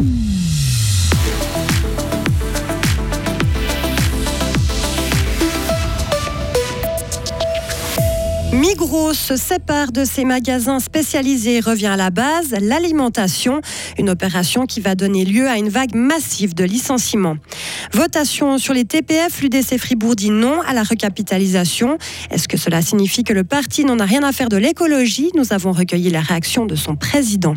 Mm-hmm. Migros se sépare de ses magasins spécialisés et revient à la base, l'alimentation, une opération qui va donner lieu à une vague massive de licenciements. Votation sur les TPF, l'UDC Fribourg dit non à la recapitalisation. Est-ce que cela signifie que le parti n'en a rien à faire de l'écologie? Nous avons recueilli la réaction de son président.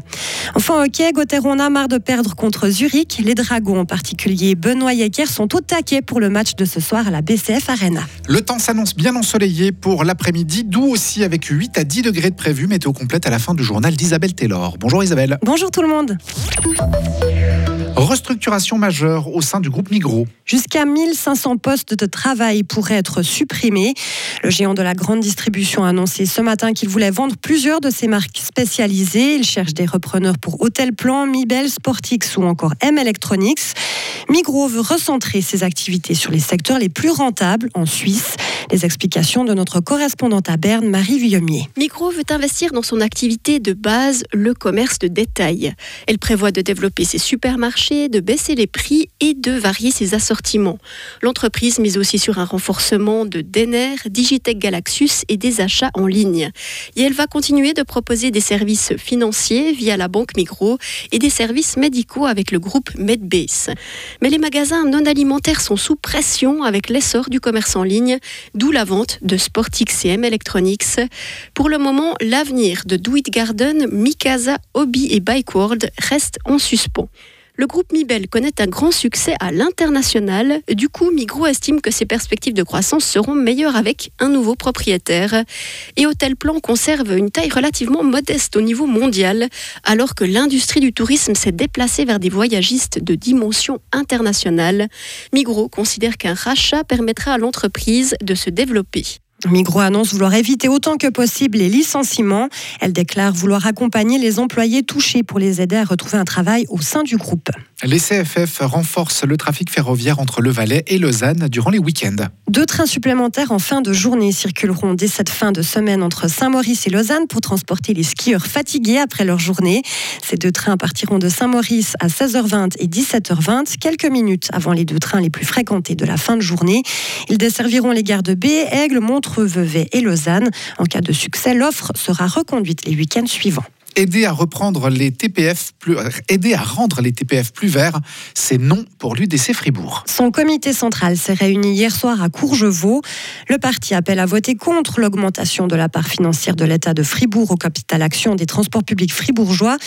Enfin, ok, Gauthieron a marre de perdre contre Zurich. Les Dragons, en particulier Benoît Yecker, sont au taquet pour le match de ce soir à la BCF Arena. Le temps s'annonce bien ensoleillé pour l'après-midi, aussi avec 8 à 10 degrés de prévu. Météo complète à la fin du journal d'Isabelle Taylor. Bonjour Isabelle. Bonjour tout le monde. Restructuration majeure au sein du groupe Migros. Jusqu'à 1500 postes de travail pourraient être supprimés. Le géant de la grande distribution a annoncé ce matin qu'il voulait vendre plusieurs de ses marques spécialisées. Il cherche des repreneurs pour Hotel Plan, Mibel, Sportix ou encore M Electronics. Migros veut recentrer ses activités sur les secteurs les plus rentables en Suisse. Les explications de notre correspondante à Berne, Marie Villemier. Migros veut investir dans son activité de base, le commerce de détail. Elle prévoit de développer ses supermarchés, de baisser les prix et de varier ses assortiments. L'entreprise mise aussi sur un renforcement de Denner, Digitech Galaxus et des achats en ligne. Et elle va continuer de proposer des services financiers via la banque Migros et des services médicaux avec le groupe Medbase. Mais les magasins non alimentaires sont sous pression avec l'essor du commerce en ligne, d'où la vente de Sportix et M Electronics. Pour le moment, l'avenir de Do It Garden, Mikasa, Hobby et Bike World reste en suspens. Le groupe Mibel connaît un grand succès à l'international. Du coup, Migros estime que ses perspectives de croissance seront meilleures avec un nouveau propriétaire. Et Hôtel Plan conserve une taille relativement modeste au niveau mondial, alors que l'industrie du tourisme s'est déplacée vers des voyagistes de dimension internationale. Migros considère qu'un rachat permettra à l'entreprise de se développer. Migros annonce vouloir éviter autant que possible les licenciements. Elle déclare vouloir accompagner les employés touchés pour les aider à retrouver un travail au sein du groupe. Les CFF renforcent le trafic ferroviaire entre Le Valais et Lausanne durant les week-ends. Deux trains supplémentaires en fin de journée circuleront dès cette fin de semaine entre Saint-Maurice et Lausanne pour transporter les skieurs fatigués après leur journée. Ces deux trains partiront de Saint-Maurice à 16h20 et 17h20, quelques minutes avant les deux trains les plus fréquentés de la fin de journée. Ils desserviront les gares de B, Aigle, Montreux, Vevey et Lausanne. En cas de succès, l'offre sera reconduite les week-ends suivants aider à reprendre les TPF euh, aider à rendre les TPF plus verts, c'est non pour l'UDC Fribourg. Son comité central s'est réuni hier soir à Courgevaux. Le parti appelle à voter contre l'augmentation de la part financière de l'État de Fribourg au capital action des transports publics fribourgeois.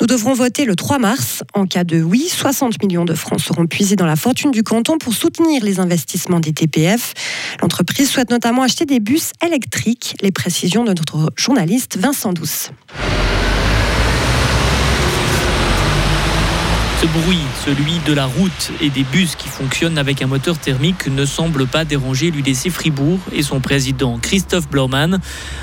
Nous devrons voter le 3 mars. En cas de oui, 60 millions de francs seront puisés dans la fortune du canton pour soutenir les investissements des TPF. L'entreprise souhaite notamment acheter des bus électriques. Les précisions de notre journaliste Vincent Douce. Ce bruit, celui de la route et des bus qui fonctionnent avec un moteur thermique, ne semble pas déranger l'UDC Fribourg et son président Christophe Blaumann.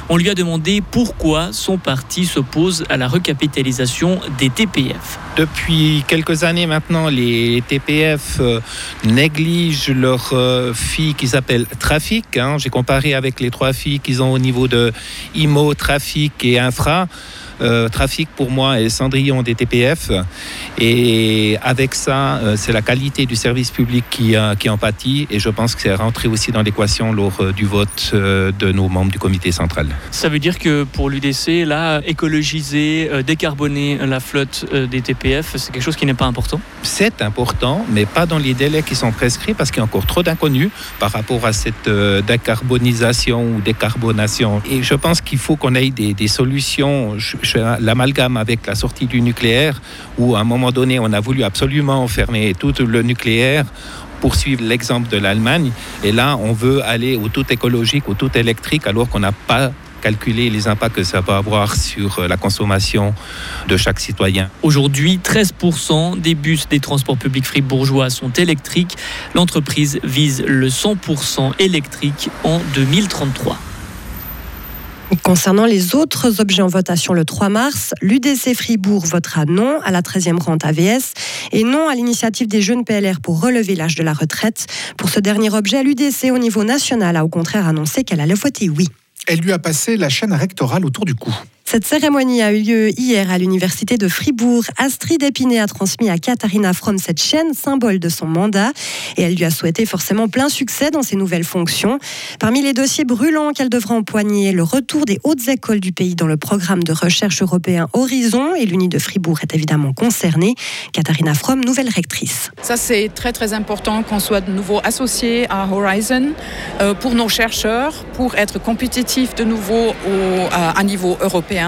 On lui a demandé pourquoi son parti s'oppose à la recapitalisation des TPF. Depuis quelques années maintenant, les TPF euh, négligent leurs euh, filles qui s'appellent Trafic. Hein. J'ai comparé avec les trois filles qu'ils ont au niveau de IMO, Trafic et Infra. Euh, trafic pour moi est Cendrillon des TPF. Et avec ça, euh, c'est la qualité du service public qui, qui en pâtit. Et je pense que c'est rentré aussi dans l'équation lors euh, du vote de nos membres du comité central. Ça veut dire que pour l'UDC, là, écologiser, décarboner la flotte des TPF, c'est quelque chose qui n'est pas important? C'est important, mais pas dans les délais qui sont prescrits parce qu'il y a encore trop d'inconnus par rapport à cette décarbonisation ou décarbonation. Et je pense qu'il faut qu'on ait des, des solutions l'amalgame avec la sortie du nucléaire, où à un moment donné, on a voulu absolument fermer tout le nucléaire poursuivre l'exemple de l'Allemagne. Et là, on veut aller au tout écologique, au tout électrique, alors qu'on n'a pas calculé les impacts que ça peut avoir sur la consommation de chaque citoyen. Aujourd'hui, 13% des bus des transports publics fribourgeois sont électriques. L'entreprise vise le 100% électrique en 2033. Concernant les autres objets en votation le 3 mars, l'UDC Fribourg votera non à la 13e rente AVS et non à l'initiative des jeunes PLR pour relever l'âge de la retraite. Pour ce dernier objet, l'UDC au niveau national a au contraire annoncé qu'elle allait voter oui. Elle lui a passé la chaîne rectorale autour du cou. Cette cérémonie a eu lieu hier à l'université de Fribourg. Astrid Épinay a transmis à Katharina From cette chaîne, symbole de son mandat, et elle lui a souhaité forcément plein succès dans ses nouvelles fonctions. Parmi les dossiers brûlants qu'elle devra empoigner, le retour des hautes écoles du pays dans le programme de recherche européen Horizon, et l'Uni de Fribourg est évidemment concernée. Katharina From, nouvelle rectrice. Ça, c'est très très important qu'on soit de nouveau associé à Horizon euh, pour nos chercheurs, pour être compétitifs de nouveau au, à, à niveau européen.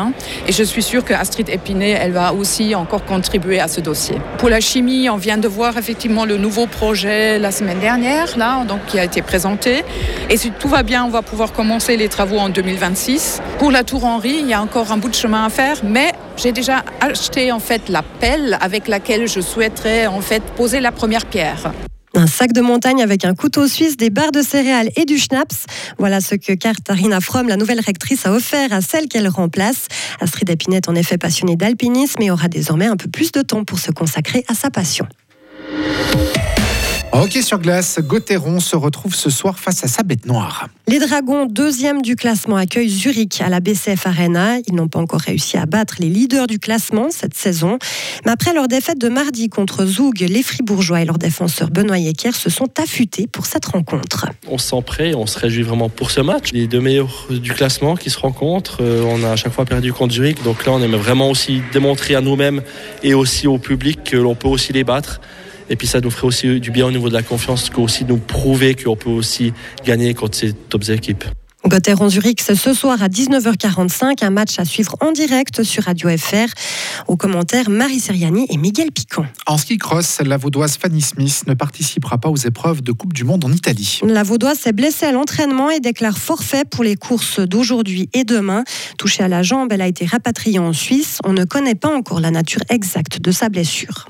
Et je suis sûre que Astrid Épinay, elle va aussi encore contribuer à ce dossier. Pour la chimie, on vient de voir effectivement le nouveau projet la semaine dernière, là, donc qui a été présenté. Et si tout va bien, on va pouvoir commencer les travaux en 2026. Pour la Tour Henry, il y a encore un bout de chemin à faire, mais j'ai déjà acheté en fait la pelle avec laquelle je souhaiterais en fait poser la première pierre. Un sac de montagne avec un couteau suisse, des barres de céréales et du schnapps. Voilà ce que Katharina Fromm, la nouvelle rectrice, a offert à celle qu'elle remplace. Astrid est en effet passionnée d'alpinisme et aura désormais un peu plus de temps pour se consacrer à sa passion. Ok sur glace, Gauthieron se retrouve ce soir face à sa bête noire. Les Dragons, deuxième du classement, accueillent Zurich à la BCF Arena. Ils n'ont pas encore réussi à battre les leaders du classement cette saison. Mais après leur défaite de mardi contre Zoug, les Fribourgeois et leur défenseur Benoît Yecker se sont affûtés pour cette rencontre. On se sent prêt, on se réjouit vraiment pour ce match. Les deux meilleurs du classement qui se rencontrent. Euh, on a à chaque fois perdu contre Zurich. Donc là, on aime vraiment aussi démontrer à nous-mêmes et aussi au public que l'on peut aussi les battre. Et puis ça nous ferait aussi du bien au niveau de la confiance, que aussi nous prouver qu'on peut aussi gagner contre ces top équipes. Gotteron Zurich, c'est ce soir à 19h45, un match à suivre en direct sur Radio FR. Aux commentaires, Marie Seriani et Miguel Piquant. En ski cross, la vaudoise Fanny Smith ne participera pas aux épreuves de Coupe du Monde en Italie. La vaudoise s'est blessée à l'entraînement et déclare forfait pour les courses d'aujourd'hui et demain. Touchée à la jambe, elle a été rapatriée en Suisse. On ne connaît pas encore la nature exacte de sa blessure.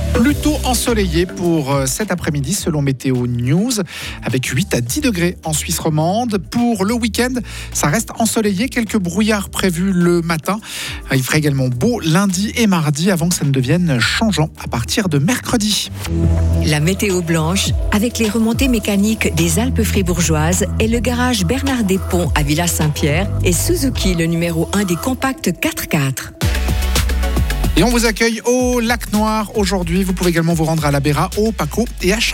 plutôt ensoleillé pour euh, cet après-midi selon Météo News, avec 8 à 10 degrés en Suisse romande. Pour le week-end, ça reste ensoleillé, quelques brouillards prévus le matin. Euh, Il fera également beau lundi et mardi avant que ça ne devienne changeant à partir de mercredi. La météo blanche, avec les remontées mécaniques des Alpes fribourgeoises et le garage Bernard Despont à Villa Saint-Pierre et Suzuki, le numéro 1 des compacts 4x4. Et on vous accueille au Lac Noir aujourd'hui. Vous pouvez également vous rendre à la Béra, au Paco et à Char